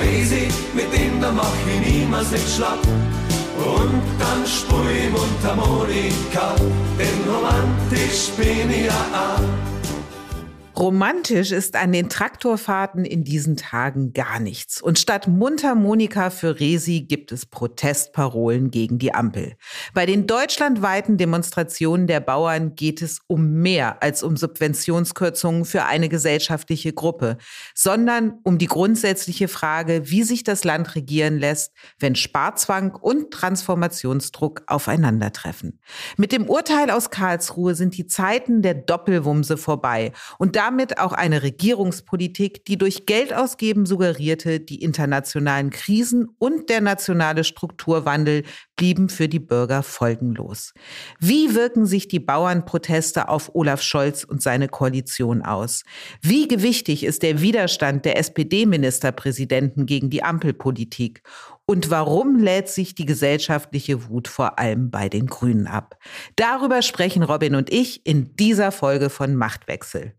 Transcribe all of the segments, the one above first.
Riesig, mit dem da mach ich niemals nicht schlapp. Und dann spur ich Mundharmonika, denn romantisch bin ich ja auch. Romantisch ist an den Traktorfahrten in diesen Tagen gar nichts. Und statt Mundharmonika für Resi gibt es Protestparolen gegen die Ampel. Bei den deutschlandweiten Demonstrationen der Bauern geht es um mehr als um Subventionskürzungen für eine gesellschaftliche Gruppe, sondern um die grundsätzliche Frage, wie sich das Land regieren lässt, wenn Sparzwang und Transformationsdruck aufeinandertreffen. Mit dem Urteil aus Karlsruhe sind die Zeiten der Doppelwumse vorbei und da damit auch eine Regierungspolitik, die durch Geldausgeben suggerierte, die internationalen Krisen und der nationale Strukturwandel blieben für die Bürger folgenlos. Wie wirken sich die Bauernproteste auf Olaf Scholz und seine Koalition aus? Wie gewichtig ist der Widerstand der SPD-Ministerpräsidenten gegen die Ampelpolitik? Und warum lädt sich die gesellschaftliche Wut vor allem bei den Grünen ab? Darüber sprechen Robin und ich in dieser Folge von Machtwechsel.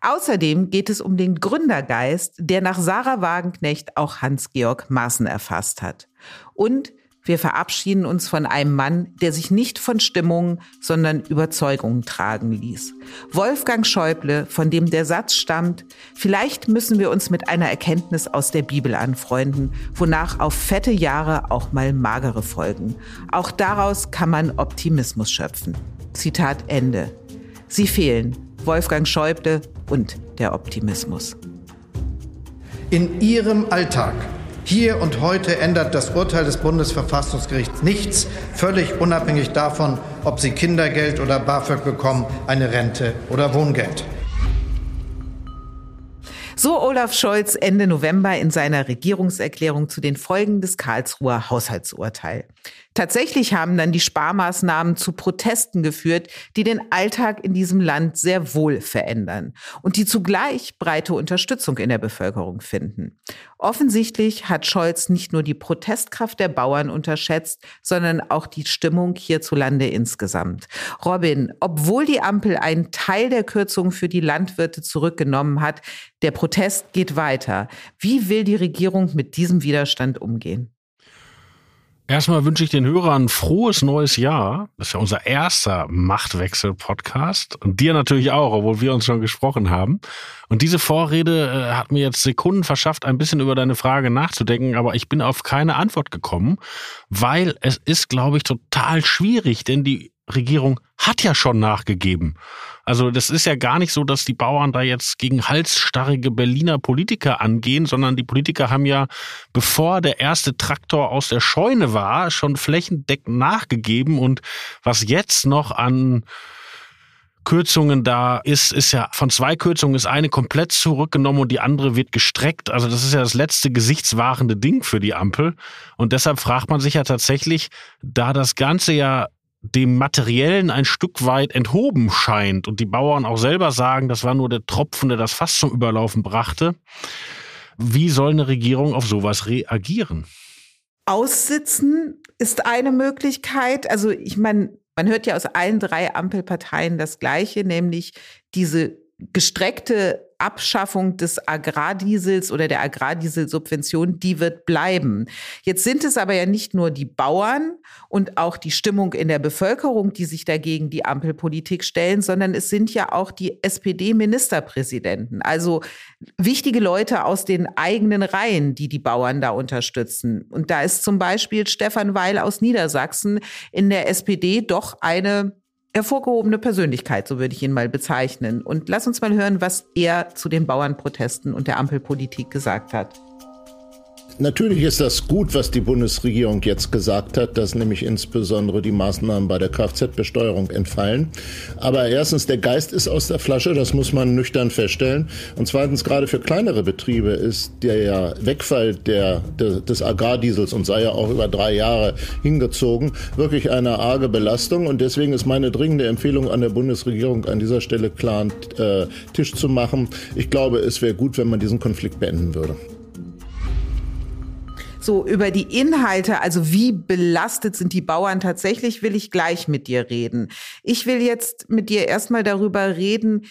Außerdem geht es um den Gründergeist, der nach Sarah Wagenknecht auch Hans-Georg Maaßen erfasst hat. Und wir verabschieden uns von einem Mann, der sich nicht von Stimmungen, sondern Überzeugungen tragen ließ. Wolfgang Schäuble, von dem der Satz stammt, vielleicht müssen wir uns mit einer Erkenntnis aus der Bibel anfreunden, wonach auf fette Jahre auch mal magere folgen. Auch daraus kann man Optimismus schöpfen. Zitat Ende. Sie fehlen, Wolfgang Schäuble und der Optimismus. In Ihrem Alltag, hier und heute, ändert das Urteil des Bundesverfassungsgerichts nichts, völlig unabhängig davon, ob Sie Kindergeld oder BAföG bekommen, eine Rente oder Wohngeld. So Olaf Scholz Ende November in seiner Regierungserklärung zu den Folgen des Karlsruher Haushaltsurteils. Tatsächlich haben dann die Sparmaßnahmen zu Protesten geführt, die den Alltag in diesem Land sehr wohl verändern und die zugleich breite Unterstützung in der Bevölkerung finden. Offensichtlich hat Scholz nicht nur die Protestkraft der Bauern unterschätzt, sondern auch die Stimmung hierzulande insgesamt. Robin, obwohl die Ampel einen Teil der Kürzungen für die Landwirte zurückgenommen hat, der Protest geht weiter. Wie will die Regierung mit diesem Widerstand umgehen? Erstmal wünsche ich den Hörern frohes neues Jahr. Das ist ja unser erster Machtwechsel-Podcast. Und dir natürlich auch, obwohl wir uns schon gesprochen haben. Und diese Vorrede äh, hat mir jetzt Sekunden verschafft, ein bisschen über deine Frage nachzudenken. Aber ich bin auf keine Antwort gekommen, weil es ist, glaube ich, total schwierig, denn die Regierung hat ja schon nachgegeben. Also das ist ja gar nicht so, dass die Bauern da jetzt gegen halsstarrige Berliner Politiker angehen, sondern die Politiker haben ja, bevor der erste Traktor aus der Scheune war, schon flächendeckend nachgegeben. Und was jetzt noch an Kürzungen da ist, ist ja von zwei Kürzungen ist eine komplett zurückgenommen und die andere wird gestreckt. Also das ist ja das letzte gesichtswahrende Ding für die Ampel. Und deshalb fragt man sich ja tatsächlich, da das Ganze ja dem Materiellen ein Stück weit enthoben scheint und die Bauern auch selber sagen, das war nur der Tropfen, der das Fass zum Überlaufen brachte. Wie soll eine Regierung auf sowas reagieren? Aussitzen ist eine Möglichkeit. Also ich meine, man hört ja aus allen drei Ampelparteien das Gleiche, nämlich diese gestreckte Abschaffung des Agrardiesels oder der Agrardieselsubvention, die wird bleiben. Jetzt sind es aber ja nicht nur die Bauern und auch die Stimmung in der Bevölkerung, die sich dagegen die Ampelpolitik stellen, sondern es sind ja auch die SPD-Ministerpräsidenten, also wichtige Leute aus den eigenen Reihen, die die Bauern da unterstützen. Und da ist zum Beispiel Stefan Weil aus Niedersachsen in der SPD doch eine hervorgehobene Persönlichkeit, so würde ich ihn mal bezeichnen. Und lass uns mal hören, was er zu den Bauernprotesten und der Ampelpolitik gesagt hat. Natürlich ist das gut, was die Bundesregierung jetzt gesagt hat, dass nämlich insbesondere die Maßnahmen bei der Kfz-Besteuerung entfallen. Aber erstens, der Geist ist aus der Flasche, das muss man nüchtern feststellen. Und zweitens, gerade für kleinere Betriebe ist der Wegfall der, der, des Agrardiesels und sei ja auch über drei Jahre hingezogen, wirklich eine arge Belastung. Und deswegen ist meine dringende Empfehlung an der Bundesregierung an dieser Stelle klar äh, Tisch zu machen. Ich glaube, es wäre gut, wenn man diesen Konflikt beenden würde. So, über die Inhalte, also wie belastet sind die Bauern tatsächlich, will ich gleich mit dir reden. Ich will jetzt mit dir erstmal darüber reden,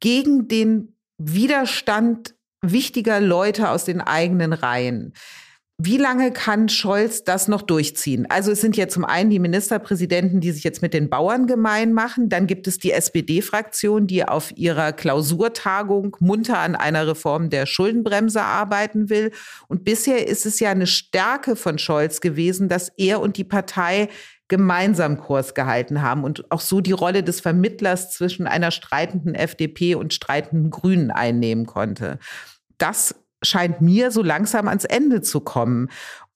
gegen den Widerstand wichtiger Leute aus den eigenen Reihen. Wie lange kann Scholz das noch durchziehen? Also es sind ja zum einen die Ministerpräsidenten, die sich jetzt mit den Bauern gemein machen. Dann gibt es die SPD-Fraktion, die auf ihrer Klausurtagung munter an einer Reform der Schuldenbremse arbeiten will. Und bisher ist es ja eine Stärke von Scholz gewesen, dass er und die Partei gemeinsam Kurs gehalten haben und auch so die Rolle des Vermittlers zwischen einer streitenden FDP und streitenden Grünen einnehmen konnte. Das scheint mir so langsam ans Ende zu kommen.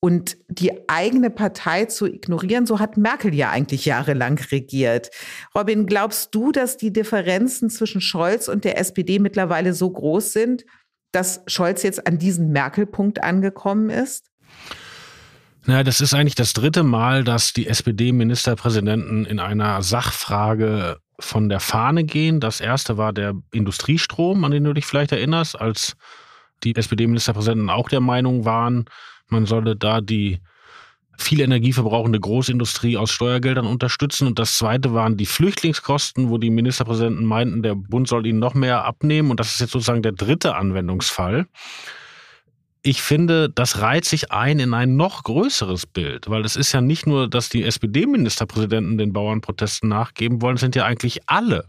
Und die eigene Partei zu ignorieren, so hat Merkel ja eigentlich jahrelang regiert. Robin, glaubst du, dass die Differenzen zwischen Scholz und der SPD mittlerweile so groß sind, dass Scholz jetzt an diesen Merkel-Punkt angekommen ist? Naja, das ist eigentlich das dritte Mal, dass die SPD-Ministerpräsidenten in einer Sachfrage von der Fahne gehen. Das erste war der Industriestrom, an den du dich vielleicht erinnerst, als die SPD-Ministerpräsidenten auch der Meinung waren, man solle da die viel energieverbrauchende Großindustrie aus Steuergeldern unterstützen. Und das Zweite waren die Flüchtlingskosten, wo die Ministerpräsidenten meinten, der Bund soll ihnen noch mehr abnehmen. Und das ist jetzt sozusagen der dritte Anwendungsfall. Ich finde, das reiht sich ein in ein noch größeres Bild, weil es ist ja nicht nur, dass die SPD-Ministerpräsidenten den Bauernprotesten nachgeben wollen, es sind ja eigentlich alle.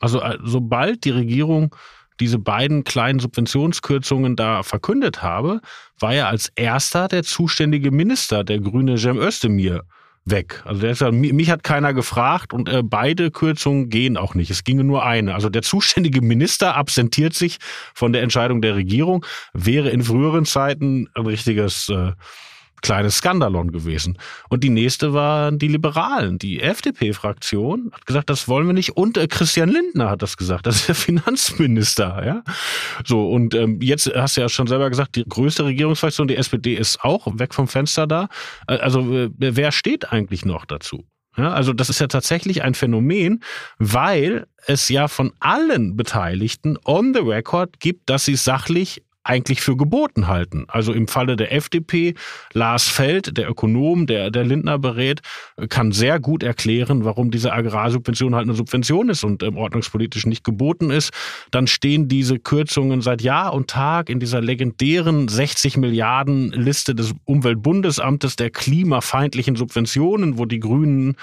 Also äh, sobald die Regierung diese beiden kleinen Subventionskürzungen da verkündet habe, war er als erster der zuständige Minister, der grüne Cem Özdemir, weg. Also der sagt, mich hat keiner gefragt und äh, beide Kürzungen gehen auch nicht. Es ginge nur eine. Also der zuständige Minister absentiert sich von der Entscheidung der Regierung, wäre in früheren Zeiten ein richtiges äh, kleines Skandalon gewesen. Und die nächste waren die Liberalen. Die FDP-Fraktion hat gesagt, das wollen wir nicht. Und äh, Christian Lindner hat das gesagt. Das ist der Finanzminister. Ja, so und ähm, jetzt hast du ja schon selber gesagt, die größte Regierungsfraktion, die SPD, ist auch weg vom Fenster da. Äh, also äh, wer steht eigentlich noch dazu? Ja, also das ist ja tatsächlich ein Phänomen, weil es ja von allen Beteiligten on the record gibt, dass sie sachlich eigentlich für geboten halten. Also im Falle der FDP, Lars Feld, der Ökonom, der, der Lindner berät, kann sehr gut erklären, warum diese Agrarsubvention halt eine Subvention ist und ähm, ordnungspolitisch nicht geboten ist. Dann stehen diese Kürzungen seit Jahr und Tag in dieser legendären 60 Milliarden Liste des Umweltbundesamtes der klimafeindlichen Subventionen, wo die Grünen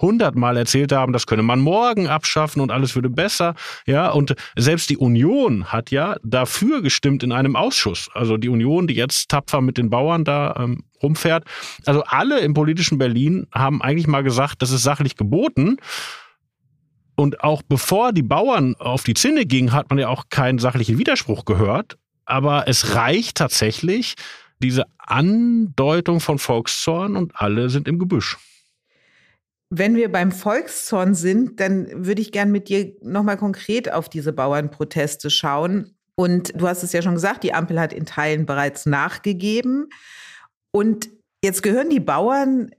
hundertmal erzählt haben, das könne man morgen abschaffen und alles würde besser. Ja, und selbst die Union hat ja dafür gestimmt in einem Ausschuss. Also die Union, die jetzt tapfer mit den Bauern da ähm, rumfährt. Also alle im politischen Berlin haben eigentlich mal gesagt, das ist sachlich geboten. Und auch bevor die Bauern auf die Zinne gingen, hat man ja auch keinen sachlichen Widerspruch gehört. Aber es reicht tatsächlich diese Andeutung von Volkszorn und alle sind im Gebüsch. Wenn wir beim Volkszorn sind, dann würde ich gern mit dir nochmal konkret auf diese Bauernproteste schauen. Und du hast es ja schon gesagt, die Ampel hat in Teilen bereits nachgegeben. Und jetzt gehören die Bauern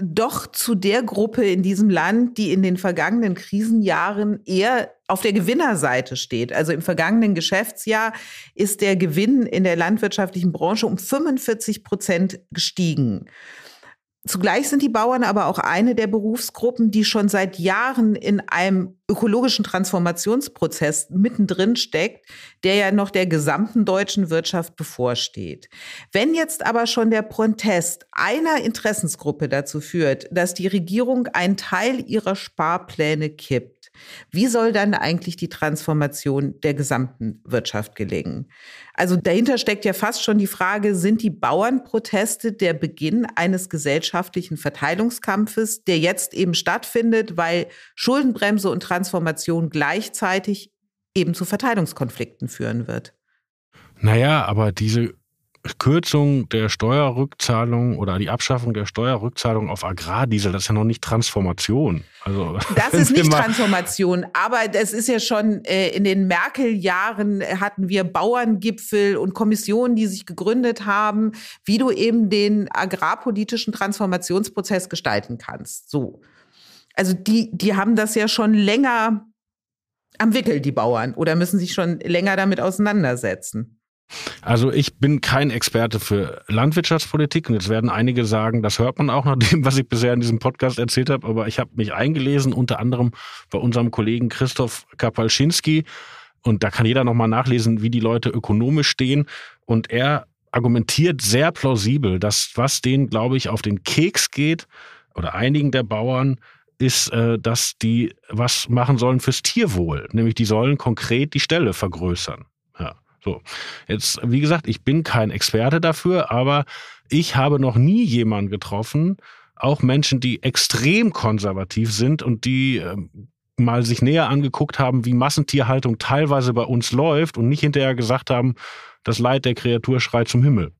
doch zu der Gruppe in diesem Land, die in den vergangenen Krisenjahren eher auf der Gewinnerseite steht. Also im vergangenen Geschäftsjahr ist der Gewinn in der landwirtschaftlichen Branche um 45 Prozent gestiegen. Zugleich sind die Bauern aber auch eine der Berufsgruppen, die schon seit Jahren in einem ökologischen Transformationsprozess mittendrin steckt, der ja noch der gesamten deutschen Wirtschaft bevorsteht. Wenn jetzt aber schon der Protest einer Interessensgruppe dazu führt, dass die Regierung einen Teil ihrer Sparpläne kippt, wie soll dann eigentlich die Transformation der gesamten Wirtschaft gelingen? Also dahinter steckt ja fast schon die Frage, sind die Bauernproteste der Beginn eines gesellschaftlichen Verteilungskampfes, der jetzt eben stattfindet, weil Schuldenbremse und Transformation gleichzeitig eben zu Verteilungskonflikten führen wird? Naja, aber diese Kürzung der Steuerrückzahlung oder die Abschaffung der Steuerrückzahlung auf Agrardiesel, das ist ja noch nicht Transformation. Also, das ist nicht Transformation, aber das ist ja schon äh, in den Merkel-Jahren hatten wir Bauerngipfel und Kommissionen, die sich gegründet haben, wie du eben den agrarpolitischen Transformationsprozess gestalten kannst. So. Also die, die haben das ja schon länger am Wickel, die Bauern, oder müssen sich schon länger damit auseinandersetzen. Also ich bin kein Experte für Landwirtschaftspolitik und jetzt werden einige sagen, das hört man auch nach dem, was ich bisher in diesem Podcast erzählt habe, aber ich habe mich eingelesen, unter anderem bei unserem Kollegen Christoph Kapalschinski. Und da kann jeder nochmal nachlesen, wie die Leute ökonomisch stehen. Und er argumentiert sehr plausibel, dass was denen, glaube ich, auf den Keks geht oder einigen der Bauern, ist, äh, dass die was machen sollen fürs Tierwohl, nämlich die sollen konkret die Stelle vergrößern. So, jetzt, wie gesagt, ich bin kein Experte dafür, aber ich habe noch nie jemanden getroffen, auch Menschen, die extrem konservativ sind und die äh, mal sich näher angeguckt haben, wie Massentierhaltung teilweise bei uns läuft und nicht hinterher gesagt haben, das Leid der Kreatur schreit zum Himmel.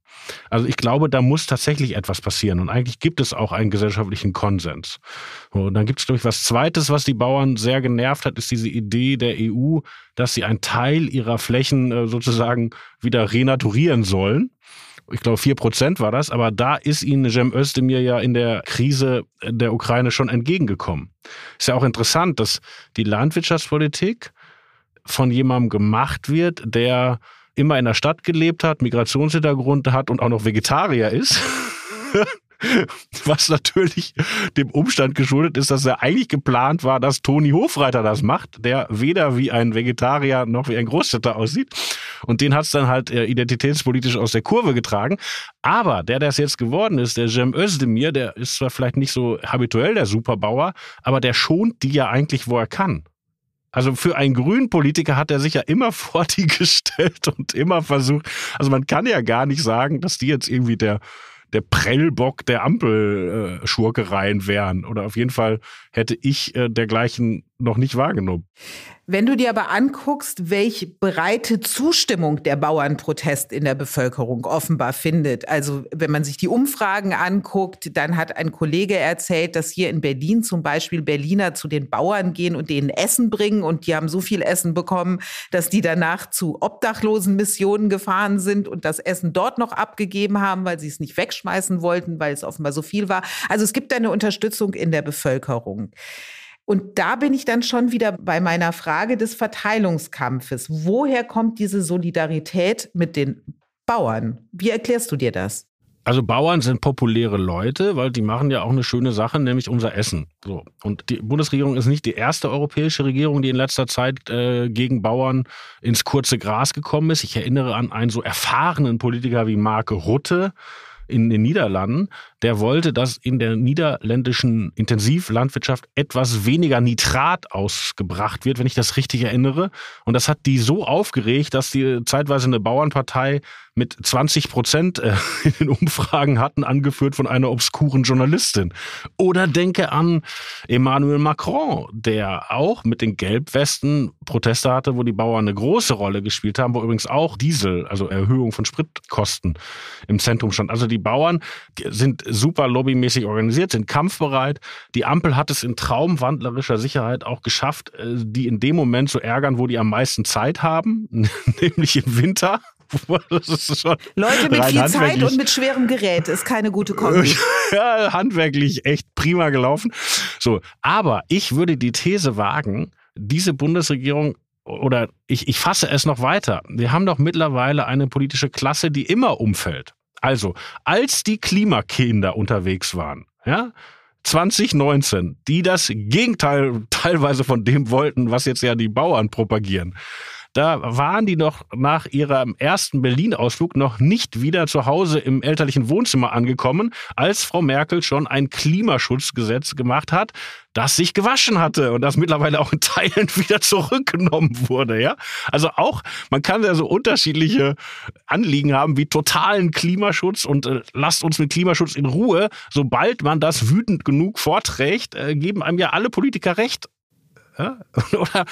Also ich glaube, da muss tatsächlich etwas passieren. Und eigentlich gibt es auch einen gesellschaftlichen Konsens. Und dann gibt es, glaube ich, was Zweites, was die Bauern sehr genervt hat, ist diese Idee der EU, dass sie einen Teil ihrer Flächen äh, sozusagen wieder renaturieren sollen. Ich glaube, vier Prozent war das, aber da ist ihnen Cem Özdemir ja in der Krise der Ukraine schon entgegengekommen. Ist ja auch interessant, dass die Landwirtschaftspolitik von jemandem gemacht wird, der immer in der Stadt gelebt hat, Migrationshintergrund hat und auch noch Vegetarier ist. Was natürlich dem Umstand geschuldet ist, dass er eigentlich geplant war, dass Toni Hofreiter das macht, der weder wie ein Vegetarier noch wie ein Großstädter aussieht. Und den hat es dann halt äh, identitätspolitisch aus der Kurve getragen. Aber der, der es jetzt geworden ist, der Cem Özdemir, der ist zwar vielleicht nicht so habituell der Superbauer, aber der schont die ja eigentlich, wo er kann. Also für einen grünen Politiker hat er sich ja immer vor die gestellt und immer versucht. Also man kann ja gar nicht sagen, dass die jetzt irgendwie der der Prellbock der Ampelschurkereien wären. Oder auf jeden Fall hätte ich äh, dergleichen noch nicht wahrgenommen. Wenn du dir aber anguckst, welche breite Zustimmung der Bauernprotest in der Bevölkerung offenbar findet, also wenn man sich die Umfragen anguckt, dann hat ein Kollege erzählt, dass hier in Berlin zum Beispiel Berliner zu den Bauern gehen und denen Essen bringen und die haben so viel Essen bekommen, dass die danach zu Obdachlosenmissionen gefahren sind und das Essen dort noch abgegeben haben, weil sie es nicht wegschmeißen wollten, weil es offenbar so viel war. Also es gibt eine Unterstützung in der Bevölkerung. Und da bin ich dann schon wieder bei meiner Frage des Verteilungskampfes. Woher kommt diese Solidarität mit den Bauern? Wie erklärst du dir das? Also Bauern sind populäre Leute, weil die machen ja auch eine schöne Sache, nämlich unser Essen. So. Und die Bundesregierung ist nicht die erste europäische Regierung, die in letzter Zeit äh, gegen Bauern ins kurze Gras gekommen ist. Ich erinnere an einen so erfahrenen Politiker wie Mark Rutte, in den Niederlanden, der wollte, dass in der niederländischen Intensivlandwirtschaft etwas weniger Nitrat ausgebracht wird, wenn ich das richtig erinnere. Und das hat die so aufgeregt, dass die zeitweise eine Bauernpartei mit 20 Prozent äh, in den Umfragen hatten, angeführt von einer obskuren Journalistin. Oder denke an Emmanuel Macron, der auch mit den Gelbwesten Proteste hatte, wo die Bauern eine große Rolle gespielt haben, wo übrigens auch Diesel, also Erhöhung von Spritkosten im Zentrum stand. Also die Bauern sind super lobbymäßig organisiert, sind kampfbereit. Die Ampel hat es in traumwandlerischer Sicherheit auch geschafft, äh, die in dem Moment zu ärgern, wo die am meisten Zeit haben, nämlich im Winter. Leute mit viel Zeit und mit schwerem Gerät ist keine gute Kombi. ja, handwerklich echt prima gelaufen. So, aber ich würde die These wagen, diese Bundesregierung oder ich, ich fasse es noch weiter. Wir haben doch mittlerweile eine politische Klasse, die immer umfällt. Also, als die Klimakinder unterwegs waren, ja, 2019, die das Gegenteil teilweise von dem wollten, was jetzt ja die Bauern propagieren, da waren die noch nach ihrem ersten Berlin-Ausflug noch nicht wieder zu Hause im elterlichen Wohnzimmer angekommen, als Frau Merkel schon ein Klimaschutzgesetz gemacht hat, das sich gewaschen hatte und das mittlerweile auch in Teilen wieder zurückgenommen wurde, ja. Also auch, man kann ja so unterschiedliche Anliegen haben wie totalen Klimaschutz und äh, lasst uns mit Klimaschutz in Ruhe. Sobald man das wütend genug vorträgt, äh, geben einem ja alle Politiker recht Oder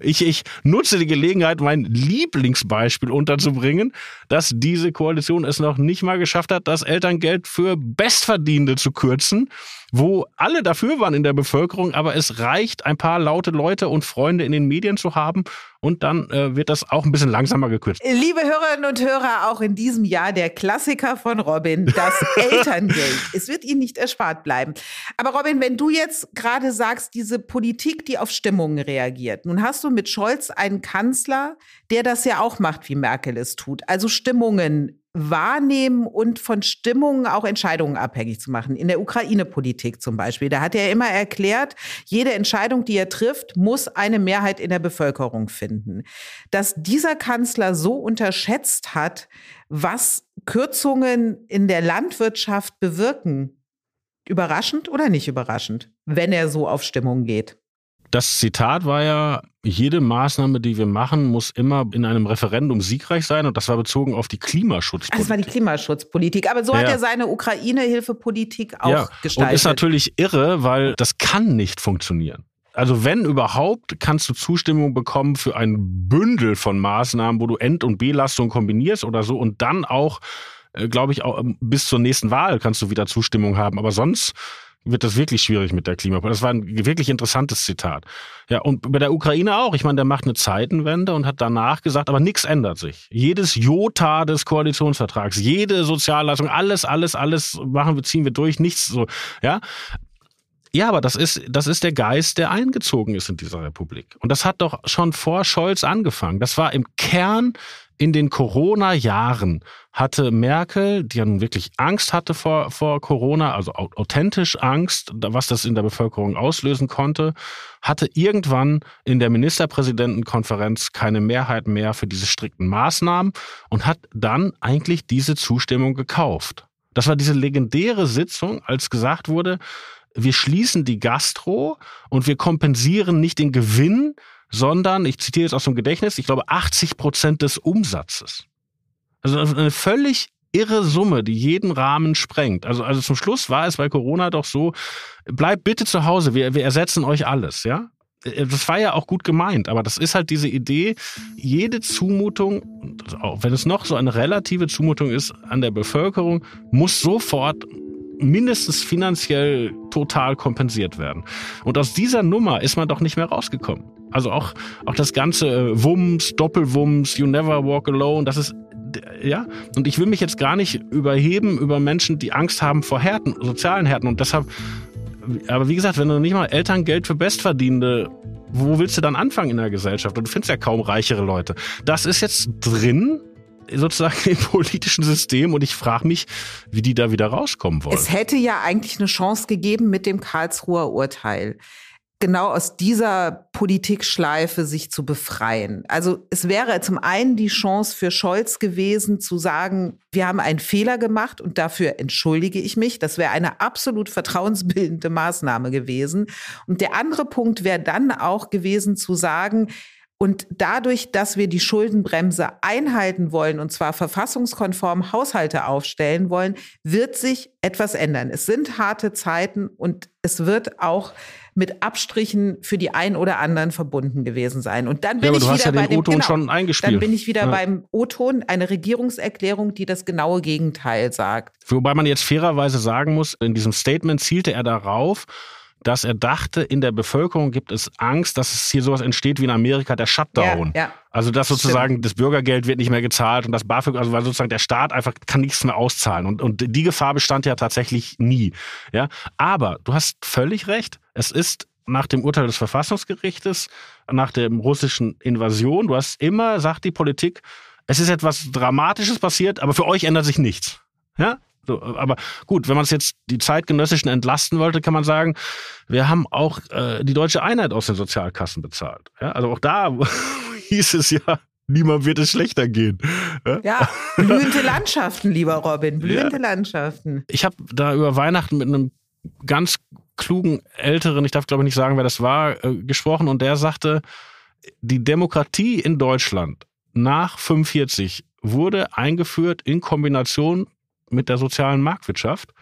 ich, ich nutze die Gelegenheit, mein Lieblingsbeispiel unterzubringen, dass diese Koalition es noch nicht mal geschafft hat, das Elterngeld für Bestverdienende zu kürzen wo alle dafür waren in der Bevölkerung, aber es reicht, ein paar laute Leute und Freunde in den Medien zu haben und dann äh, wird das auch ein bisschen langsamer gekürzt. Liebe Hörerinnen und Hörer, auch in diesem Jahr der Klassiker von Robin, das Elterngeld. es wird Ihnen nicht erspart bleiben. Aber Robin, wenn du jetzt gerade sagst, diese Politik, die auf Stimmungen reagiert, nun hast du mit Scholz einen Kanzler, der das ja auch macht, wie Merkel es tut. Also Stimmungen wahrnehmen und von Stimmungen auch Entscheidungen abhängig zu machen. In der Ukraine-Politik zum Beispiel. Da hat er immer erklärt, jede Entscheidung, die er trifft, muss eine Mehrheit in der Bevölkerung finden. Dass dieser Kanzler so unterschätzt hat, was Kürzungen in der Landwirtschaft bewirken, überraschend oder nicht überraschend, wenn er so auf Stimmung geht? Das Zitat war ja, jede Maßnahme, die wir machen, muss immer in einem Referendum siegreich sein. Und das war bezogen auf die Klimaschutzpolitik. Das war die Klimaschutzpolitik. Aber so ja. hat er seine Ukraine-Hilfepolitik auch ja. gestaltet. Und ist natürlich irre, weil das kann nicht funktionieren. Also wenn überhaupt, kannst du Zustimmung bekommen für ein Bündel von Maßnahmen, wo du End- und Belastung kombinierst oder so und dann auch, äh, glaube ich, auch ähm, bis zur nächsten Wahl kannst du wieder Zustimmung haben. Aber sonst wird das wirklich schwierig mit der Klimapolitik. Das war ein wirklich interessantes Zitat. Ja, und bei der Ukraine auch. Ich meine, der macht eine Zeitenwende und hat danach gesagt, aber nichts ändert sich. Jedes Jota des Koalitionsvertrags, jede Sozialleistung, alles, alles, alles machen wir, ziehen wir durch, nichts so, ja. Ja, aber das ist, das ist der Geist, der eingezogen ist in dieser Republik. Und das hat doch schon vor Scholz angefangen. Das war im Kern in den Corona-Jahren hatte Merkel, die ja nun wirklich Angst hatte vor, vor Corona, also authentisch Angst, was das in der Bevölkerung auslösen konnte, hatte irgendwann in der Ministerpräsidentenkonferenz keine Mehrheit mehr für diese strikten Maßnahmen und hat dann eigentlich diese Zustimmung gekauft. Das war diese legendäre Sitzung, als gesagt wurde, wir schließen die Gastro und wir kompensieren nicht den Gewinn, sondern, ich zitiere jetzt aus dem Gedächtnis, ich glaube 80 Prozent des Umsatzes. Also eine völlig irre Summe, die jeden Rahmen sprengt. Also, also zum Schluss war es bei Corona doch so, bleibt bitte zu Hause, wir, wir ersetzen euch alles, ja? Das war ja auch gut gemeint, aber das ist halt diese Idee, jede Zumutung, auch wenn es noch so eine relative Zumutung ist an der Bevölkerung, muss sofort mindestens finanziell total kompensiert werden. Und aus dieser Nummer ist man doch nicht mehr rausgekommen. Also auch, auch das ganze äh, Wumms, Doppelwumms, You Never Walk Alone, das ist ja, und ich will mich jetzt gar nicht überheben über Menschen, die Angst haben vor Härten, sozialen Härten. Und deshalb, aber wie gesagt, wenn du nicht mal Elterngeld für Bestverdienende, wo willst du dann anfangen in der Gesellschaft? Und du findest ja kaum reichere Leute. Das ist jetzt drin, sozusagen im politischen System und ich frage mich, wie die da wieder rauskommen wollen. Es hätte ja eigentlich eine Chance gegeben mit dem Karlsruher Urteil genau aus dieser Politikschleife sich zu befreien. Also es wäre zum einen die Chance für Scholz gewesen zu sagen, wir haben einen Fehler gemacht und dafür entschuldige ich mich. Das wäre eine absolut vertrauensbildende Maßnahme gewesen. Und der andere Punkt wäre dann auch gewesen zu sagen, und dadurch, dass wir die Schuldenbremse einhalten wollen, und zwar verfassungskonform Haushalte aufstellen wollen, wird sich etwas ändern. Es sind harte Zeiten und es wird auch mit Abstrichen für die einen oder anderen verbunden gewesen sein. Und dann bin ja, ich wieder ja bei dem genau, schon eingespielt. Dann bin ich wieder ja. beim O-Ton, eine Regierungserklärung, die das genaue Gegenteil sagt. Wobei man jetzt fairerweise sagen muss, in diesem Statement zielte er darauf, dass er dachte, in der Bevölkerung gibt es Angst, dass es hier sowas entsteht wie in Amerika der Shutdown. Ja, ja. Also dass sozusagen Stimmt. das Bürgergeld wird nicht mehr gezahlt und das BAföG, also weil sozusagen der Staat einfach kann nichts mehr auszahlen. Und, und die Gefahr bestand ja tatsächlich nie. Ja? Aber du hast völlig recht, es ist nach dem Urteil des Verfassungsgerichtes, nach der russischen Invasion, du hast immer, sagt die Politik, es ist etwas Dramatisches passiert, aber für euch ändert sich nichts. Ja? So, aber gut, wenn man es jetzt die Zeitgenössischen entlasten wollte, kann man sagen, wir haben auch äh, die deutsche Einheit aus den Sozialkassen bezahlt. Ja, also auch da hieß es ja, niemand wird es schlechter gehen. Ja, ja blühende Landschaften, lieber Robin, blühende ja. Landschaften. Ich habe da über Weihnachten mit einem ganz klugen Älteren, ich darf glaube ich nicht sagen, wer das war, äh, gesprochen und der sagte, die Demokratie in Deutschland nach 45 wurde eingeführt in Kombination mit der sozialen Marktwirtschaft.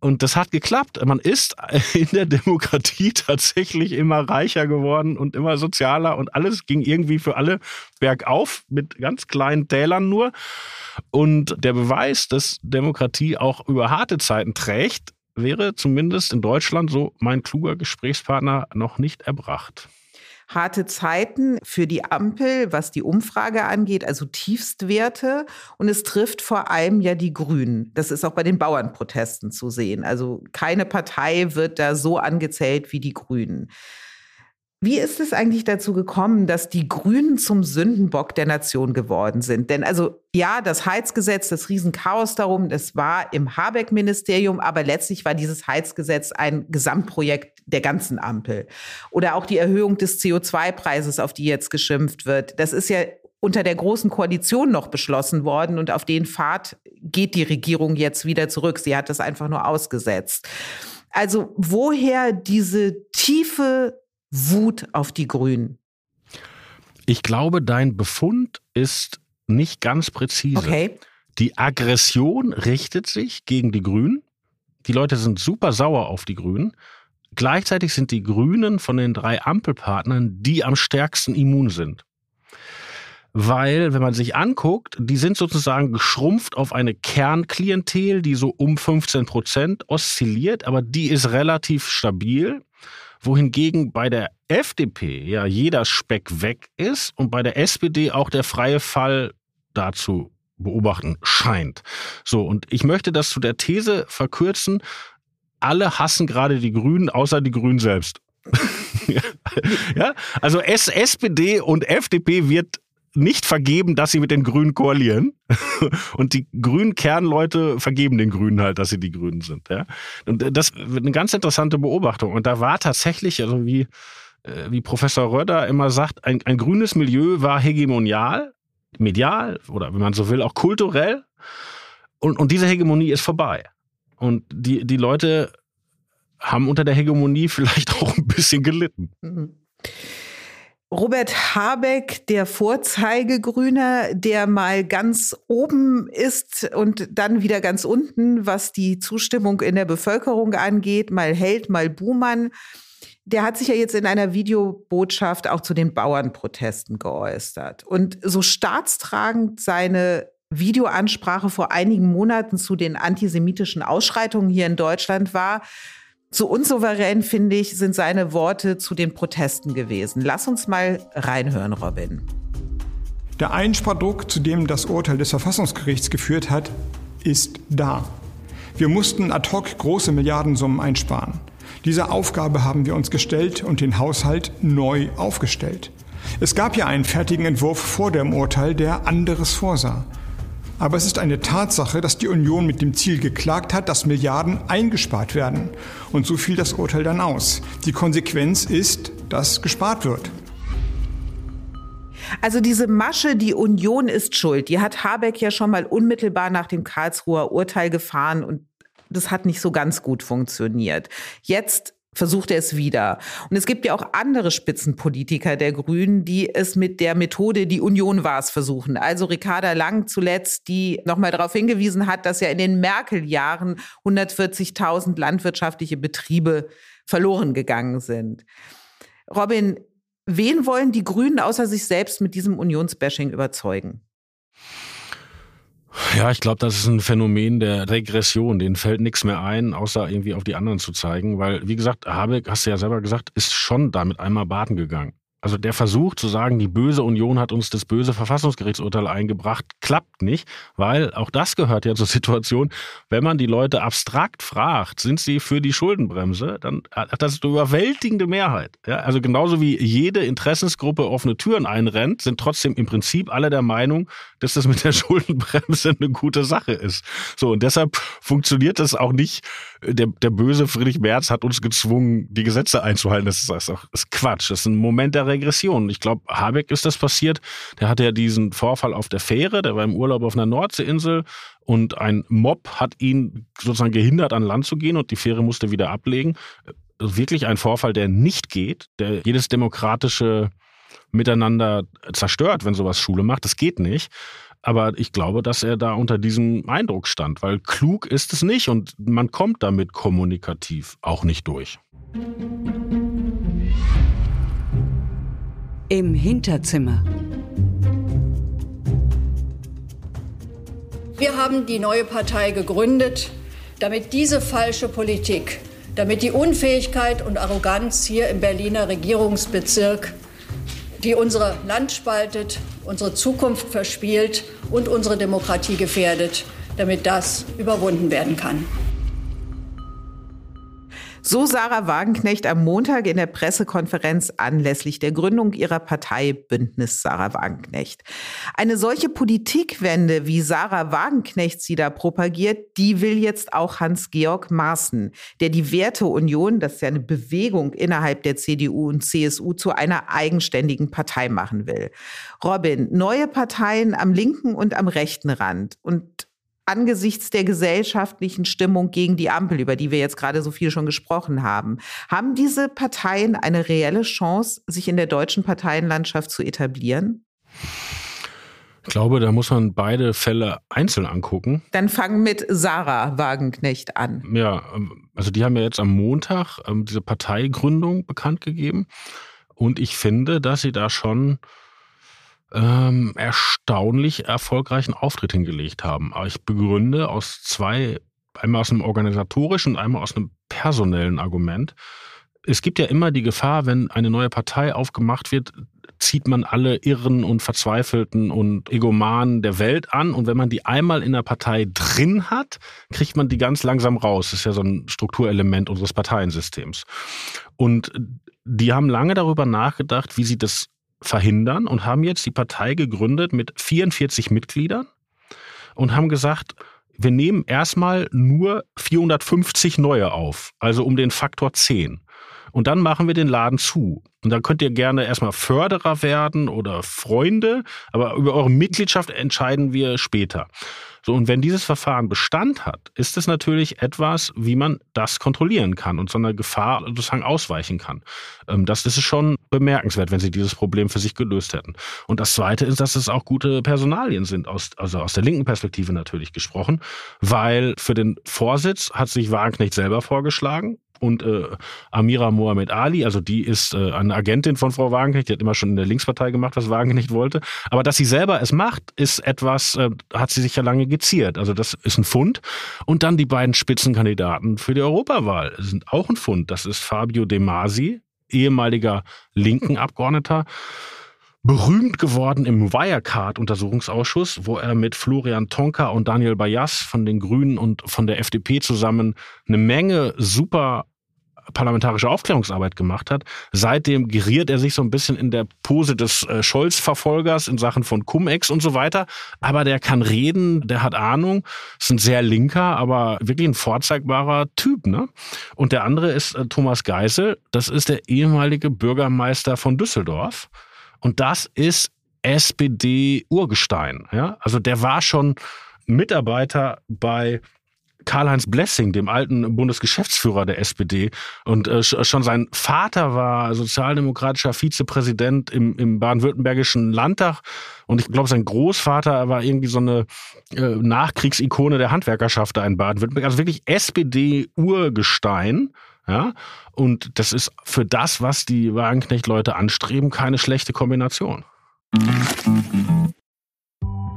Und das hat geklappt. Man ist in der Demokratie tatsächlich immer reicher geworden und immer sozialer und alles ging irgendwie für alle bergauf mit ganz kleinen Tälern nur. Und der Beweis, dass Demokratie auch über harte Zeiten trägt, wäre zumindest in Deutschland, so mein kluger Gesprächspartner, noch nicht erbracht harte Zeiten für die Ampel, was die Umfrage angeht, also Tiefstwerte. Und es trifft vor allem ja die Grünen. Das ist auch bei den Bauernprotesten zu sehen. Also keine Partei wird da so angezählt wie die Grünen. Wie ist es eigentlich dazu gekommen, dass die Grünen zum Sündenbock der Nation geworden sind? Denn also ja, das Heizgesetz, das Riesenchaos darum, das war im Habeck-Ministerium, aber letztlich war dieses Heizgesetz ein Gesamtprojekt der ganzen Ampel. Oder auch die Erhöhung des CO2-Preises, auf die jetzt geschimpft wird. Das ist ja unter der großen Koalition noch beschlossen worden und auf den Pfad geht die Regierung jetzt wieder zurück. Sie hat das einfach nur ausgesetzt. Also woher diese tiefe Wut auf die Grünen? Ich glaube, dein Befund ist nicht ganz präzise. Okay. Die Aggression richtet sich gegen die Grünen. Die Leute sind super sauer auf die Grünen. Gleichzeitig sind die Grünen von den drei Ampelpartnern die am stärksten immun sind. Weil, wenn man sich anguckt, die sind sozusagen geschrumpft auf eine Kernklientel, die so um 15 Prozent oszilliert, aber die ist relativ stabil wohingegen bei der FDP ja jeder Speck weg ist und bei der SPD auch der freie Fall dazu beobachten scheint. So, und ich möchte das zu der These verkürzen, alle hassen gerade die Grünen, außer die Grünen selbst. ja, also S SPD und FDP wird nicht vergeben, dass sie mit den Grünen koalieren. Und die grünen Kernleute vergeben den Grünen halt, dass sie die Grünen sind. Ja? Und das wird eine ganz interessante Beobachtung. Und da war tatsächlich, also wie, äh, wie Professor Röder immer sagt, ein, ein grünes Milieu war hegemonial, medial oder wenn man so will, auch kulturell. Und, und diese Hegemonie ist vorbei. Und die, die Leute haben unter der Hegemonie vielleicht auch ein bisschen gelitten. Mhm. Robert Habeck, der Vorzeigegrüner, der mal ganz oben ist und dann wieder ganz unten, was die Zustimmung in der Bevölkerung angeht, mal Held, mal Buhmann. Der hat sich ja jetzt in einer Videobotschaft auch zu den Bauernprotesten geäußert. Und so staatstragend seine Videoansprache vor einigen Monaten zu den antisemitischen Ausschreitungen hier in Deutschland war, so unsouverän, finde ich, sind seine Worte zu den Protesten gewesen. Lass uns mal reinhören, Robin. Der Einspardruck, zu dem das Urteil des Verfassungsgerichts geführt hat, ist da. Wir mussten ad hoc große Milliardensummen einsparen. Diese Aufgabe haben wir uns gestellt und den Haushalt neu aufgestellt. Es gab ja einen fertigen Entwurf vor dem Urteil, der anderes vorsah. Aber es ist eine Tatsache, dass die Union mit dem Ziel geklagt hat, dass Milliarden eingespart werden. Und so fiel das Urteil dann aus. Die Konsequenz ist, dass gespart wird. Also diese Masche, die Union ist schuld, die hat Habeck ja schon mal unmittelbar nach dem Karlsruher Urteil gefahren und das hat nicht so ganz gut funktioniert. Jetzt versucht er es wieder. Und es gibt ja auch andere Spitzenpolitiker der Grünen, die es mit der Methode, die Union war es, versuchen. Also Ricarda Lang zuletzt, die nochmal darauf hingewiesen hat, dass ja in den Merkel-Jahren 140.000 landwirtschaftliche Betriebe verloren gegangen sind. Robin, wen wollen die Grünen außer sich selbst mit diesem Unionsbashing überzeugen? Ja, ich glaube, das ist ein Phänomen der Regression. Denen fällt nichts mehr ein, außer irgendwie auf die anderen zu zeigen. Weil, wie gesagt, Habeck, hast du ja selber gesagt, ist schon damit einmal baden gegangen. Also der Versuch zu sagen, die böse Union hat uns das böse Verfassungsgerichtsurteil eingebracht, klappt nicht, weil auch das gehört ja zur Situation, wenn man die Leute abstrakt fragt, sind sie für die Schuldenbremse, dann hat das eine überwältigende Mehrheit. Ja, also genauso wie jede Interessensgruppe offene Türen einrennt, sind trotzdem im Prinzip alle der Meinung, dass das mit der Schuldenbremse eine gute Sache ist. So, und deshalb funktioniert das auch nicht. Der, der böse Friedrich Merz hat uns gezwungen, die Gesetze einzuhalten. Das ist, das ist Quatsch. Das ist ein Moment der Regression. Ich glaube, Habeck ist das passiert. Der hatte ja diesen Vorfall auf der Fähre, der war im Urlaub auf einer Nordseeinsel und ein Mob hat ihn sozusagen gehindert, an Land zu gehen und die Fähre musste wieder ablegen. Wirklich ein Vorfall, der nicht geht, der jedes demokratische Miteinander zerstört, wenn sowas Schule macht. Das geht nicht. Aber ich glaube, dass er da unter diesem Eindruck stand, weil klug ist es nicht und man kommt damit kommunikativ auch nicht durch. Im Hinterzimmer. Wir haben die neue Partei gegründet, damit diese falsche Politik, damit die Unfähigkeit und Arroganz hier im Berliner Regierungsbezirk, die unser Land spaltet, unsere Zukunft verspielt und unsere Demokratie gefährdet, damit das überwunden werden kann. So Sarah Wagenknecht am Montag in der Pressekonferenz anlässlich der Gründung ihrer Partei Bündnis Sarah Wagenknecht. Eine solche Politikwende, wie Sarah Wagenknecht sie da propagiert, die will jetzt auch Hans-Georg Maaßen, der die Werteunion, das ist ja eine Bewegung innerhalb der CDU und CSU, zu einer eigenständigen Partei machen will. Robin, neue Parteien am linken und am rechten Rand. Und angesichts der gesellschaftlichen Stimmung gegen die Ampel, über die wir jetzt gerade so viel schon gesprochen haben, haben diese Parteien eine reelle Chance, sich in der deutschen Parteienlandschaft zu etablieren? Ich glaube, da muss man beide Fälle einzeln angucken. Dann fangen mit Sarah Wagenknecht an. Ja, ähm, also die haben ja jetzt am Montag ähm, diese Parteigründung bekannt gegeben. Und ich finde, dass sie da schon ähm, erstaunlich erfolgreichen Auftritt hingelegt haben. Aber ich begründe aus zwei, einmal aus einem organisatorischen und einmal aus einem personellen Argument. Es gibt ja immer die Gefahr, wenn eine neue Partei aufgemacht wird, zieht man alle Irren und Verzweifelten und Egomanen der Welt an. Und wenn man die einmal in der Partei drin hat, kriegt man die ganz langsam raus. Das ist ja so ein Strukturelement unseres Parteiensystems. Und die haben lange darüber nachgedacht, wie sie das verhindern und haben jetzt die Partei gegründet mit 44 Mitgliedern und haben gesagt, wir nehmen erstmal nur 450 neue auf, also um den Faktor 10. Und dann machen wir den Laden zu. Und dann könnt ihr gerne erstmal Förderer werden oder Freunde, aber über eure Mitgliedschaft entscheiden wir später. So, und wenn dieses Verfahren Bestand hat, ist es natürlich etwas, wie man das kontrollieren kann und so einer Gefahr sozusagen ausweichen kann. Ähm, das ist schon bemerkenswert, wenn sie dieses Problem für sich gelöst hätten. Und das Zweite ist, dass es auch gute Personalien sind, aus, also aus der linken Perspektive natürlich gesprochen, weil für den Vorsitz hat sich Wagenknecht selber vorgeschlagen und äh, Amira Mohamed Ali, also die ist äh, eine Agentin von Frau Wagenknecht, die hat immer schon in der Linkspartei gemacht, was Wagenknecht wollte. Aber dass sie selber es macht, ist etwas, äh, hat sie sich ja lange geziert. Also das ist ein Fund. Und dann die beiden Spitzenkandidaten für die Europawahl sind auch ein Fund. Das ist Fabio De Masi, ehemaliger linken Abgeordneter berühmt geworden im Wirecard-Untersuchungsausschuss, wo er mit Florian Tonka und Daniel Bayas von den Grünen und von der FDP zusammen eine Menge super parlamentarische Aufklärungsarbeit gemacht hat. Seitdem geriert er sich so ein bisschen in der Pose des äh, Scholz-Verfolgers in Sachen von Cum-Ex und so weiter. Aber der kann reden, der hat Ahnung, ist ein sehr linker, aber wirklich ein vorzeigbarer Typ. Ne? Und der andere ist äh, Thomas Geisel, das ist der ehemalige Bürgermeister von Düsseldorf. Und das ist SPD-Urgestein. Ja? Also der war schon Mitarbeiter bei Karl-Heinz Blessing, dem alten Bundesgeschäftsführer der SPD. Und äh, schon sein Vater war sozialdemokratischer Vizepräsident im, im baden-württembergischen Landtag. Und ich glaube, sein Großvater war irgendwie so eine äh, Nachkriegsikone der Handwerkerschaft da in Baden-Württemberg. Also wirklich SPD-Urgestein. Ja? Und das ist für das, was die Wagenknecht-Leute anstreben, keine schlechte Kombination.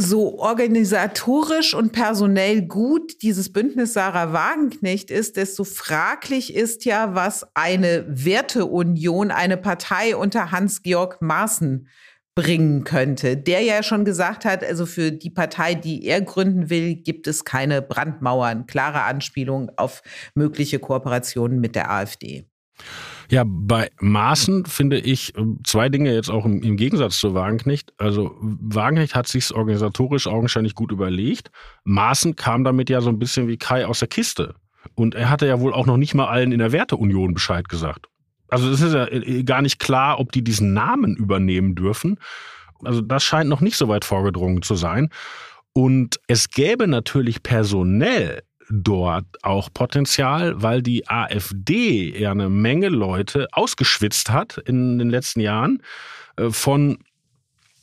So organisatorisch und personell gut dieses Bündnis Sarah Wagenknecht ist, desto fraglich ist ja, was eine Werteunion, eine Partei unter Hans-Georg Maaßen bringen könnte, der ja schon gesagt hat, also für die Partei, die er gründen will, gibt es keine Brandmauern. Klare Anspielung auf mögliche Kooperationen mit der AfD. Ja, bei Maaßen finde ich äh, zwei Dinge jetzt auch im, im Gegensatz zu Wagenknecht. Also Wagenknecht hat sich organisatorisch augenscheinlich gut überlegt. Maaßen kam damit ja so ein bisschen wie Kai aus der Kiste. Und er hatte ja wohl auch noch nicht mal allen in der Werteunion Bescheid gesagt. Also es ist ja äh, gar nicht klar, ob die diesen Namen übernehmen dürfen. Also das scheint noch nicht so weit vorgedrungen zu sein. Und es gäbe natürlich personell dort auch Potenzial, weil die AfD ja eine Menge Leute ausgeschwitzt hat in den letzten Jahren äh, von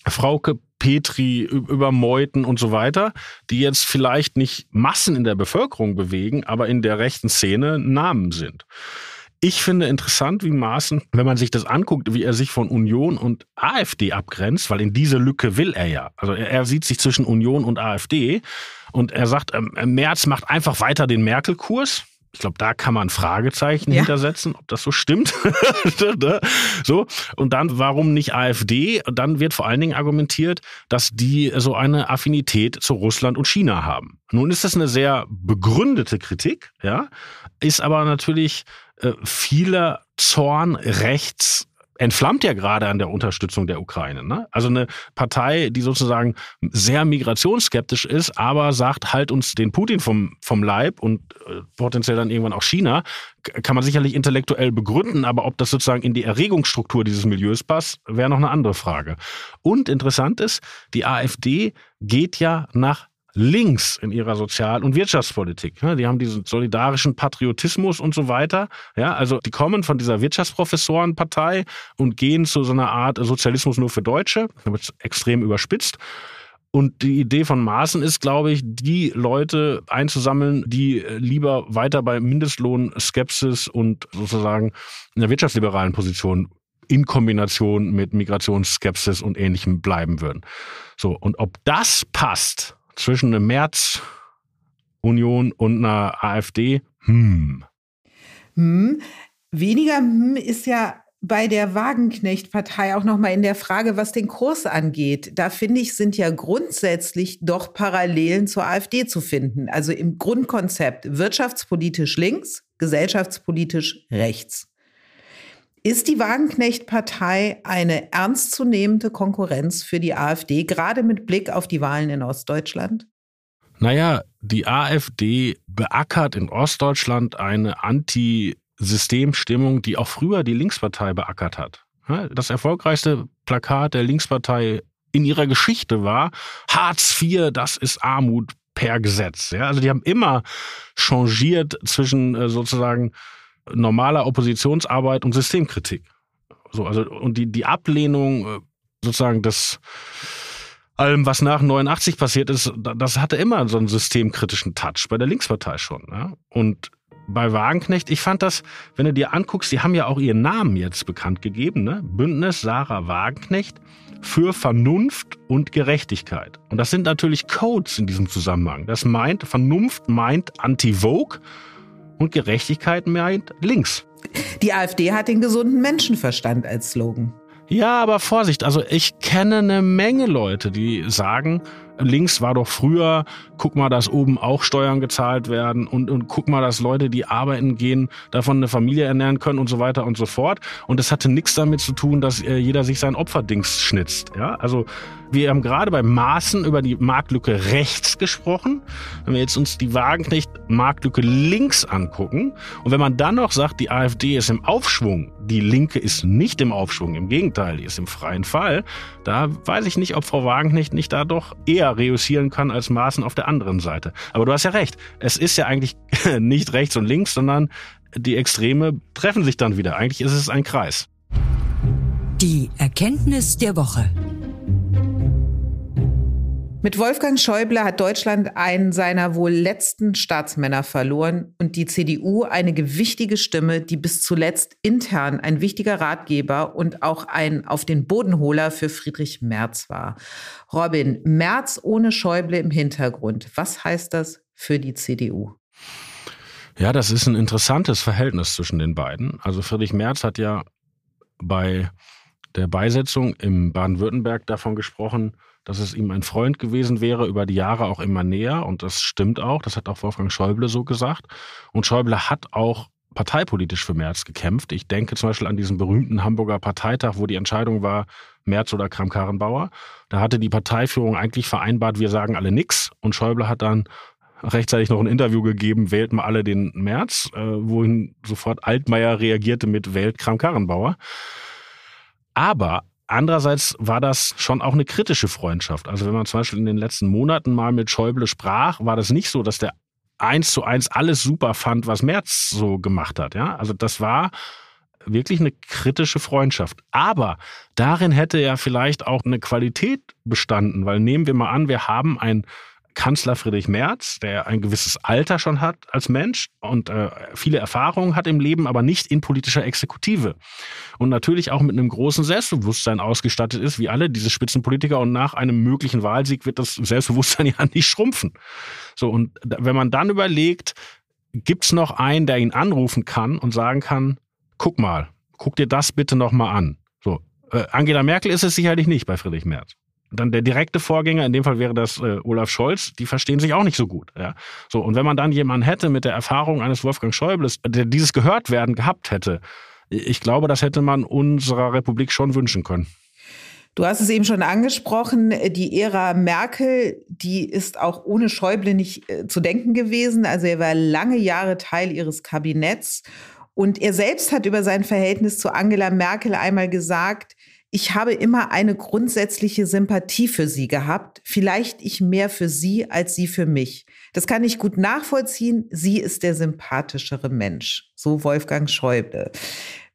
Frauke Petri über Meuten und so weiter, die jetzt vielleicht nicht Massen in der Bevölkerung bewegen, aber in der rechten Szene Namen sind. Ich finde interessant, wie Maaßen, wenn man sich das anguckt, wie er sich von Union und AfD abgrenzt, weil in diese Lücke will er ja. Also er, er sieht sich zwischen Union und AfD und er sagt, ähm, Merz macht einfach weiter den Merkel-Kurs. Ich glaube, da kann man Fragezeichen ja. hintersetzen, ob das so stimmt. Ne? so. Und dann, warum nicht AfD? Und dann wird vor allen Dingen argumentiert, dass die so eine Affinität zu Russland und China haben. Nun ist das eine sehr begründete Kritik, ja, ist aber natürlich äh, vieler Zorn rechts entflammt ja gerade an der Unterstützung der Ukraine. Ne? Also eine Partei, die sozusagen sehr migrationsskeptisch ist, aber sagt, halt uns den Putin vom, vom Leib und äh, potenziell dann irgendwann auch China, kann man sicherlich intellektuell begründen, aber ob das sozusagen in die Erregungsstruktur dieses Milieus passt, wäre noch eine andere Frage. Und interessant ist, die AfD geht ja nach links in ihrer Sozial- und Wirtschaftspolitik. Die haben diesen solidarischen Patriotismus und so weiter. Ja, also die kommen von dieser Wirtschaftsprofessorenpartei und gehen zu so einer Art Sozialismus nur für Deutsche. Da wird extrem überspitzt. Und die Idee von Maaßen ist, glaube ich, die Leute einzusammeln, die lieber weiter bei Mindestlohn-Skepsis und sozusagen in der wirtschaftsliberalen Position in Kombination mit Migrationsskepsis und ähnlichem bleiben würden. So, und ob das passt, zwischen einer März-Union und einer AfD, hm. Hm. Weniger hm ist ja bei der Wagenknecht-Partei auch nochmal in der Frage, was den Kurs angeht. Da finde ich, sind ja grundsätzlich doch Parallelen zur AfD zu finden. Also im Grundkonzept wirtschaftspolitisch links, gesellschaftspolitisch rechts. Ist die Wagenknecht-Partei eine ernstzunehmende Konkurrenz für die AfD, gerade mit Blick auf die Wahlen in Ostdeutschland? Naja, die AfD beackert in Ostdeutschland eine Anti-Systemstimmung, die auch früher die Linkspartei beackert hat. Das erfolgreichste Plakat der Linkspartei in ihrer Geschichte war Hartz IV, das ist Armut per Gesetz. Ja, also die haben immer changiert zwischen äh, sozusagen normaler Oppositionsarbeit und Systemkritik. So, also, und die, die Ablehnung äh, sozusagen des allem, was nach 89 passiert ist, das hatte immer so einen systemkritischen Touch, bei der Linkspartei schon. Ja? Und bei Wagenknecht, ich fand das, wenn du dir anguckst, die haben ja auch ihren Namen jetzt bekannt gegeben, ne? Bündnis Sarah Wagenknecht für Vernunft und Gerechtigkeit. Und das sind natürlich Codes in diesem Zusammenhang. Das meint, Vernunft meint Anti-Vogue und Gerechtigkeit meint links. Die AfD hat den gesunden Menschenverstand als Slogan. Ja, aber Vorsicht, also ich kenne eine Menge Leute, die sagen, links war doch früher, guck mal, dass oben auch Steuern gezahlt werden und, und guck mal, dass Leute, die arbeiten gehen, davon eine Familie ernähren können und so weiter und so fort. Und das hatte nichts damit zu tun, dass äh, jeder sich sein Opferdings schnitzt. Ja, also wir haben gerade bei Maßen über die Marktlücke rechts gesprochen. Wenn wir jetzt uns die Wagenknecht-Marktlücke links angucken und wenn man dann noch sagt, die AfD ist im Aufschwung, die Linke ist nicht im Aufschwung, im Gegenteil, die ist im freien Fall, da weiß ich nicht, ob Frau Wagenknecht nicht da doch eher reüssieren kann als Maßen auf der anderen Seite. Aber du hast ja recht, es ist ja eigentlich nicht rechts und links, sondern die Extreme treffen sich dann wieder. Eigentlich ist es ein Kreis. Die Erkenntnis der Woche. Mit Wolfgang Schäuble hat Deutschland einen seiner wohl letzten Staatsmänner verloren und die CDU eine gewichtige Stimme, die bis zuletzt intern ein wichtiger Ratgeber und auch ein auf den Bodenholer für Friedrich Merz war. Robin, Merz ohne Schäuble im Hintergrund. Was heißt das für die CDU? Ja, das ist ein interessantes Verhältnis zwischen den beiden. Also Friedrich Merz hat ja bei der Beisetzung im Baden-Württemberg davon gesprochen, dass es ihm ein Freund gewesen wäre, über die Jahre auch immer näher. Und das stimmt auch. Das hat auch Wolfgang Schäuble so gesagt. Und Schäuble hat auch parteipolitisch für Merz gekämpft. Ich denke zum Beispiel an diesen berühmten Hamburger Parteitag, wo die Entscheidung war, Merz oder Kram-Karrenbauer. Da hatte die Parteiführung eigentlich vereinbart, wir sagen alle nix. Und Schäuble hat dann rechtzeitig noch ein Interview gegeben, wählt mal alle den März, äh, wohin sofort Altmaier reagierte mit Wählt Kram-Karrenbauer. Aber Andererseits war das schon auch eine kritische Freundschaft. Also wenn man zum Beispiel in den letzten Monaten mal mit Schäuble sprach, war das nicht so, dass der eins zu eins alles super fand, was Merz so gemacht hat. Ja, also das war wirklich eine kritische Freundschaft. Aber darin hätte ja vielleicht auch eine Qualität bestanden, weil nehmen wir mal an, wir haben ein Kanzler Friedrich Merz, der ein gewisses Alter schon hat als Mensch und äh, viele Erfahrungen hat im Leben, aber nicht in politischer Exekutive. Und natürlich auch mit einem großen Selbstbewusstsein ausgestattet ist, wie alle diese Spitzenpolitiker. Und nach einem möglichen Wahlsieg wird das Selbstbewusstsein ja nicht schrumpfen. So, und wenn man dann überlegt, gibt's noch einen, der ihn anrufen kann und sagen kann, guck mal, guck dir das bitte nochmal an. So, äh, Angela Merkel ist es sicherlich nicht bei Friedrich Merz dann der direkte Vorgänger, in dem Fall wäre das äh, Olaf Scholz, die verstehen sich auch nicht so gut. Ja? So, und wenn man dann jemanden hätte mit der Erfahrung eines Wolfgang Schäubles, der dieses gehört werden gehabt hätte, ich glaube, das hätte man unserer Republik schon wünschen können. Du hast es eben schon angesprochen, die Ära Merkel, die ist auch ohne Schäuble nicht äh, zu denken gewesen. Also er war lange Jahre Teil ihres Kabinetts. Und er selbst hat über sein Verhältnis zu Angela Merkel einmal gesagt, ich habe immer eine grundsätzliche Sympathie für sie gehabt, vielleicht ich mehr für sie als sie für mich. Das kann ich gut nachvollziehen. Sie ist der sympathischere Mensch. So Wolfgang Schäuble.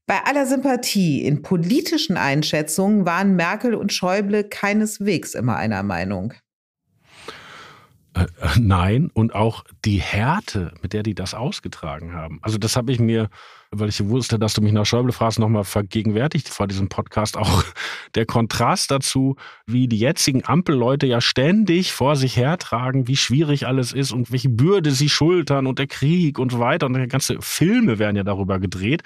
Bei aller Sympathie in politischen Einschätzungen waren Merkel und Schäuble keineswegs immer einer Meinung. Äh, nein, und auch die Härte, mit der die das ausgetragen haben. Also das habe ich mir, weil ich wusste, dass du mich nach Schäuble fragst, nochmal vergegenwärtigt vor diesem Podcast auch der Kontrast dazu, wie die jetzigen Ampelleute ja ständig vor sich hertragen, wie schwierig alles ist und welche Bürde sie schultern und der Krieg und so weiter. Und ganze Filme werden ja darüber gedreht.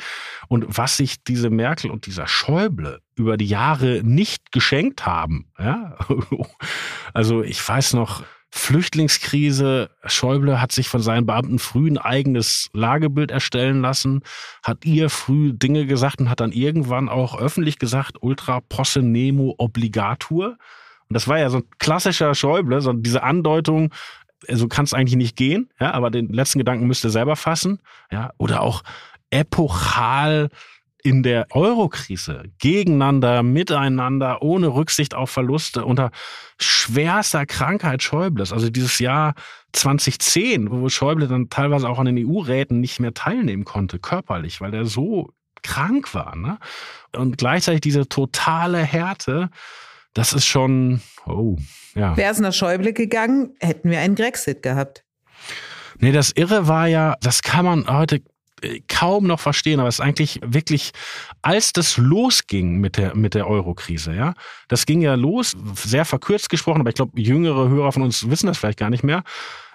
Und was sich diese Merkel und dieser Schäuble über die Jahre nicht geschenkt haben. Ja? Also ich weiß noch, Flüchtlingskrise. Schäuble hat sich von seinen Beamten früh ein eigenes Lagebild erstellen lassen, hat ihr früh Dinge gesagt und hat dann irgendwann auch öffentlich gesagt, ultra posse nemo obligatur. Und das war ja so ein klassischer Schäuble, so diese Andeutung, so also kann es eigentlich nicht gehen, ja, aber den letzten Gedanken müsste er selber fassen, ja, oder auch epochal in der Eurokrise gegeneinander, miteinander, ohne Rücksicht auf Verluste, unter schwerster Krankheit Schäubles. Also dieses Jahr 2010, wo Schäuble dann teilweise auch an den EU-Räten nicht mehr teilnehmen konnte, körperlich, weil er so krank war. Ne? Und gleichzeitig diese totale Härte, das ist schon, oh, ja. Wäre es nach Schäuble gegangen, hätten wir einen Grexit gehabt. Nee, das Irre war ja, das kann man heute kaum noch verstehen, aber es ist eigentlich wirklich, als das losging mit der, mit der Euro-Krise, ja, das ging ja los, sehr verkürzt gesprochen, aber ich glaube, jüngere Hörer von uns wissen das vielleicht gar nicht mehr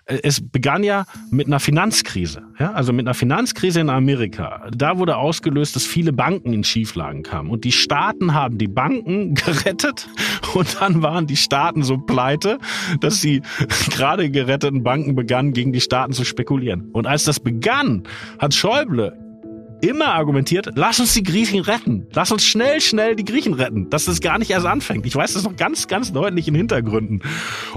es begann ja mit einer Finanzkrise, ja, also mit einer Finanzkrise in Amerika. Da wurde ausgelöst, dass viele Banken in Schieflagen kamen und die Staaten haben die Banken gerettet und dann waren die Staaten so pleite, dass die gerade geretteten Banken begannen, gegen die Staaten zu spekulieren. Und als das begann, hat Schäuble immer argumentiert, lass uns die Griechen retten. Lass uns schnell, schnell die Griechen retten. Dass das gar nicht erst anfängt. Ich weiß das noch ganz, ganz deutlich in Hintergründen.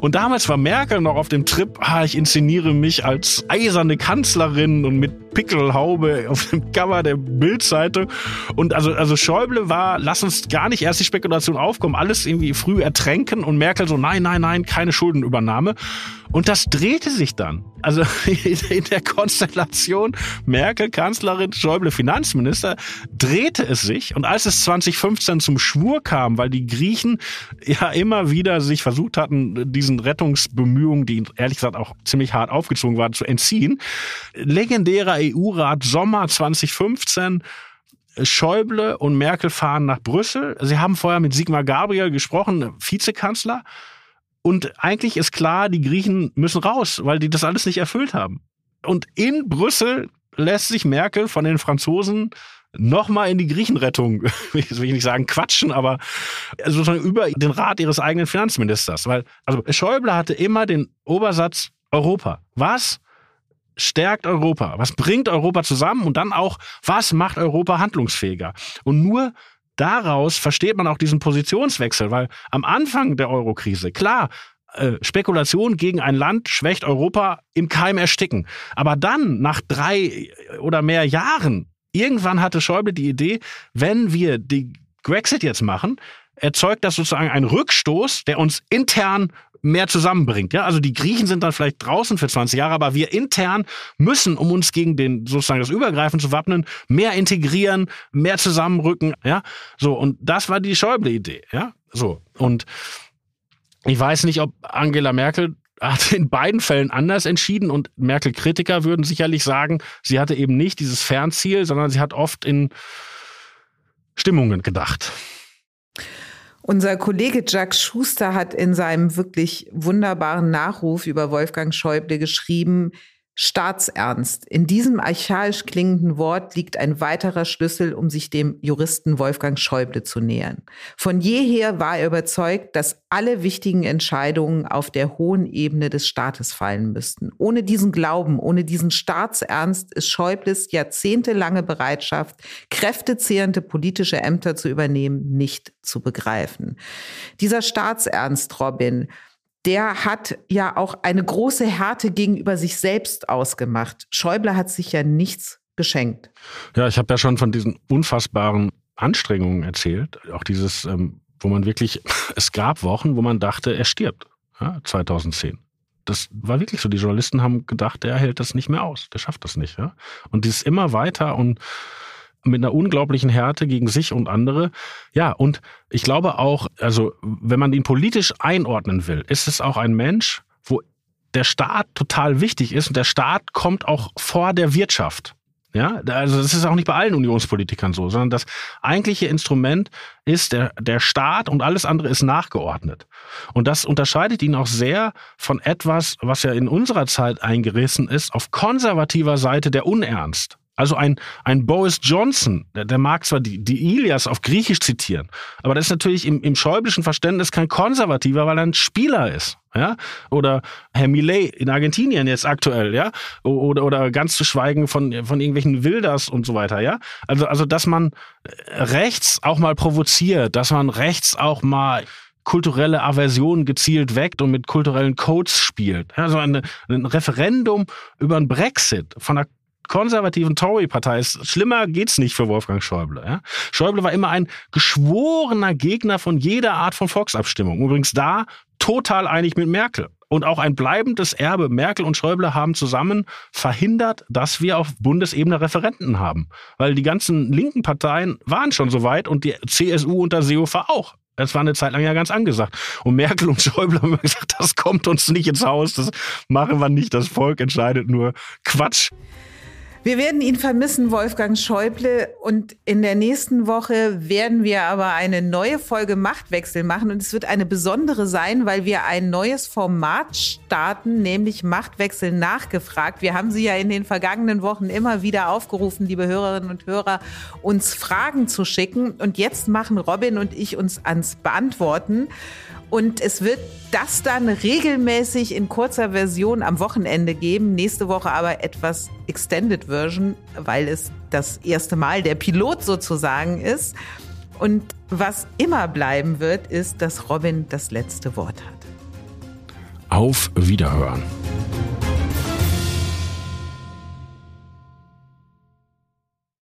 Und damals war Merkel noch auf dem Trip, ah, ich inszeniere mich als eiserne Kanzlerin und mit Pickelhaube auf dem Cover der Bildzeitung. Und also, also Schäuble war, lass uns gar nicht erst die Spekulation aufkommen, alles irgendwie früh ertränken und Merkel so, nein, nein, nein, keine Schuldenübernahme. Und das drehte sich dann. Also in der Konstellation Merkel Kanzlerin, Schäuble Finanzminister, drehte es sich. Und als es 2015 zum Schwur kam, weil die Griechen ja immer wieder sich versucht hatten, diesen Rettungsbemühungen, die ehrlich gesagt auch ziemlich hart aufgezogen waren, zu entziehen, legendärer EU-Rat Sommer 2015, Schäuble und Merkel fahren nach Brüssel. Sie haben vorher mit Sigmar Gabriel gesprochen, Vizekanzler. Und eigentlich ist klar, die Griechen müssen raus, weil die das alles nicht erfüllt haben. Und in Brüssel lässt sich Merkel von den Franzosen nochmal in die Griechenrettung, will ich nicht sagen quatschen, aber sozusagen über den Rat ihres eigenen Finanzministers. Weil, also Schäuble hatte immer den Obersatz Europa. Was stärkt Europa? Was bringt Europa zusammen? Und dann auch, was macht Europa handlungsfähiger? Und nur daraus versteht man auch diesen Positionswechsel, weil am Anfang der Eurokrise, klar, äh, Spekulation gegen ein Land schwächt Europa im Keim ersticken. Aber dann, nach drei oder mehr Jahren, irgendwann hatte Schäuble die Idee, wenn wir die Brexit jetzt machen, erzeugt das sozusagen einen Rückstoß, der uns intern mehr zusammenbringt. Ja, also die Griechen sind dann vielleicht draußen für 20 Jahre, aber wir intern müssen, um uns gegen den sozusagen das Übergreifen zu wappnen, mehr integrieren, mehr zusammenrücken. Ja, so und das war die Schäuble-Idee. Ja, so und ich weiß nicht, ob Angela Merkel hat in beiden Fällen anders entschieden und Merkel-Kritiker würden sicherlich sagen, sie hatte eben nicht dieses Fernziel, sondern sie hat oft in Stimmungen gedacht. Unser Kollege Jack Schuster hat in seinem wirklich wunderbaren Nachruf über Wolfgang Schäuble geschrieben, Staatsernst. In diesem archaisch klingenden Wort liegt ein weiterer Schlüssel, um sich dem Juristen Wolfgang Schäuble zu nähern. Von jeher war er überzeugt, dass alle wichtigen Entscheidungen auf der hohen Ebene des Staates fallen müssten. Ohne diesen Glauben, ohne diesen Staatsernst ist Schäubles jahrzehntelange Bereitschaft, kräftezehrende politische Ämter zu übernehmen, nicht zu begreifen. Dieser Staatsernst, Robin, der hat ja auch eine große Härte gegenüber sich selbst ausgemacht. Schäuble hat sich ja nichts geschenkt. Ja, ich habe ja schon von diesen unfassbaren Anstrengungen erzählt. Auch dieses, ähm, wo man wirklich, es gab Wochen, wo man dachte, er stirbt. Ja, 2010. Das war wirklich so. Die Journalisten haben gedacht, der hält das nicht mehr aus. Der schafft das nicht. Ja? Und dieses immer weiter und mit einer unglaublichen Härte gegen sich und andere. Ja, und ich glaube auch, also wenn man ihn politisch einordnen will, ist es auch ein Mensch, wo der Staat total wichtig ist und der Staat kommt auch vor der Wirtschaft. Ja, also das ist auch nicht bei allen Unionspolitikern so, sondern das eigentliche Instrument ist der, der Staat und alles andere ist nachgeordnet. Und das unterscheidet ihn auch sehr von etwas, was ja in unserer Zeit eingerissen ist, auf konservativer Seite der Unernst. Also ein, ein Boris Johnson, der, der mag zwar die, die Ilias auf Griechisch zitieren, aber das ist natürlich im, im schäublischen Verständnis kein Konservativer, weil er ein Spieler ist. Ja? Oder Herr Millet in Argentinien jetzt aktuell, ja, oder, oder ganz zu schweigen von, von irgendwelchen Wilders und so weiter, ja. Also, also, dass man rechts auch mal provoziert, dass man rechts auch mal kulturelle Aversion gezielt weckt und mit kulturellen Codes spielt. Also eine, ein Referendum über ein Brexit von einer konservativen Tory-Partei ist. Schlimmer geht's nicht für Wolfgang Schäuble. Ja? Schäuble war immer ein geschworener Gegner von jeder Art von Volksabstimmung. Übrigens da total einig mit Merkel. Und auch ein bleibendes Erbe. Merkel und Schäuble haben zusammen verhindert, dass wir auf Bundesebene Referenten haben. Weil die ganzen linken Parteien waren schon so weit und die CSU unter Seehofer auch. Das war eine Zeit lang ja ganz angesagt. Und Merkel und Schäuble haben gesagt, das kommt uns nicht ins Haus, das machen wir nicht, das Volk entscheidet nur Quatsch. Wir werden ihn vermissen, Wolfgang Schäuble. Und in der nächsten Woche werden wir aber eine neue Folge Machtwechsel machen. Und es wird eine besondere sein, weil wir ein neues Format starten, nämlich Machtwechsel nachgefragt. Wir haben Sie ja in den vergangenen Wochen immer wieder aufgerufen, liebe Hörerinnen und Hörer, uns Fragen zu schicken. Und jetzt machen Robin und ich uns ans Beantworten. Und es wird das dann regelmäßig in kurzer Version am Wochenende geben. Nächste Woche aber etwas Extended Version, weil es das erste Mal der Pilot sozusagen ist. Und was immer bleiben wird, ist, dass Robin das letzte Wort hat. Auf Wiederhören.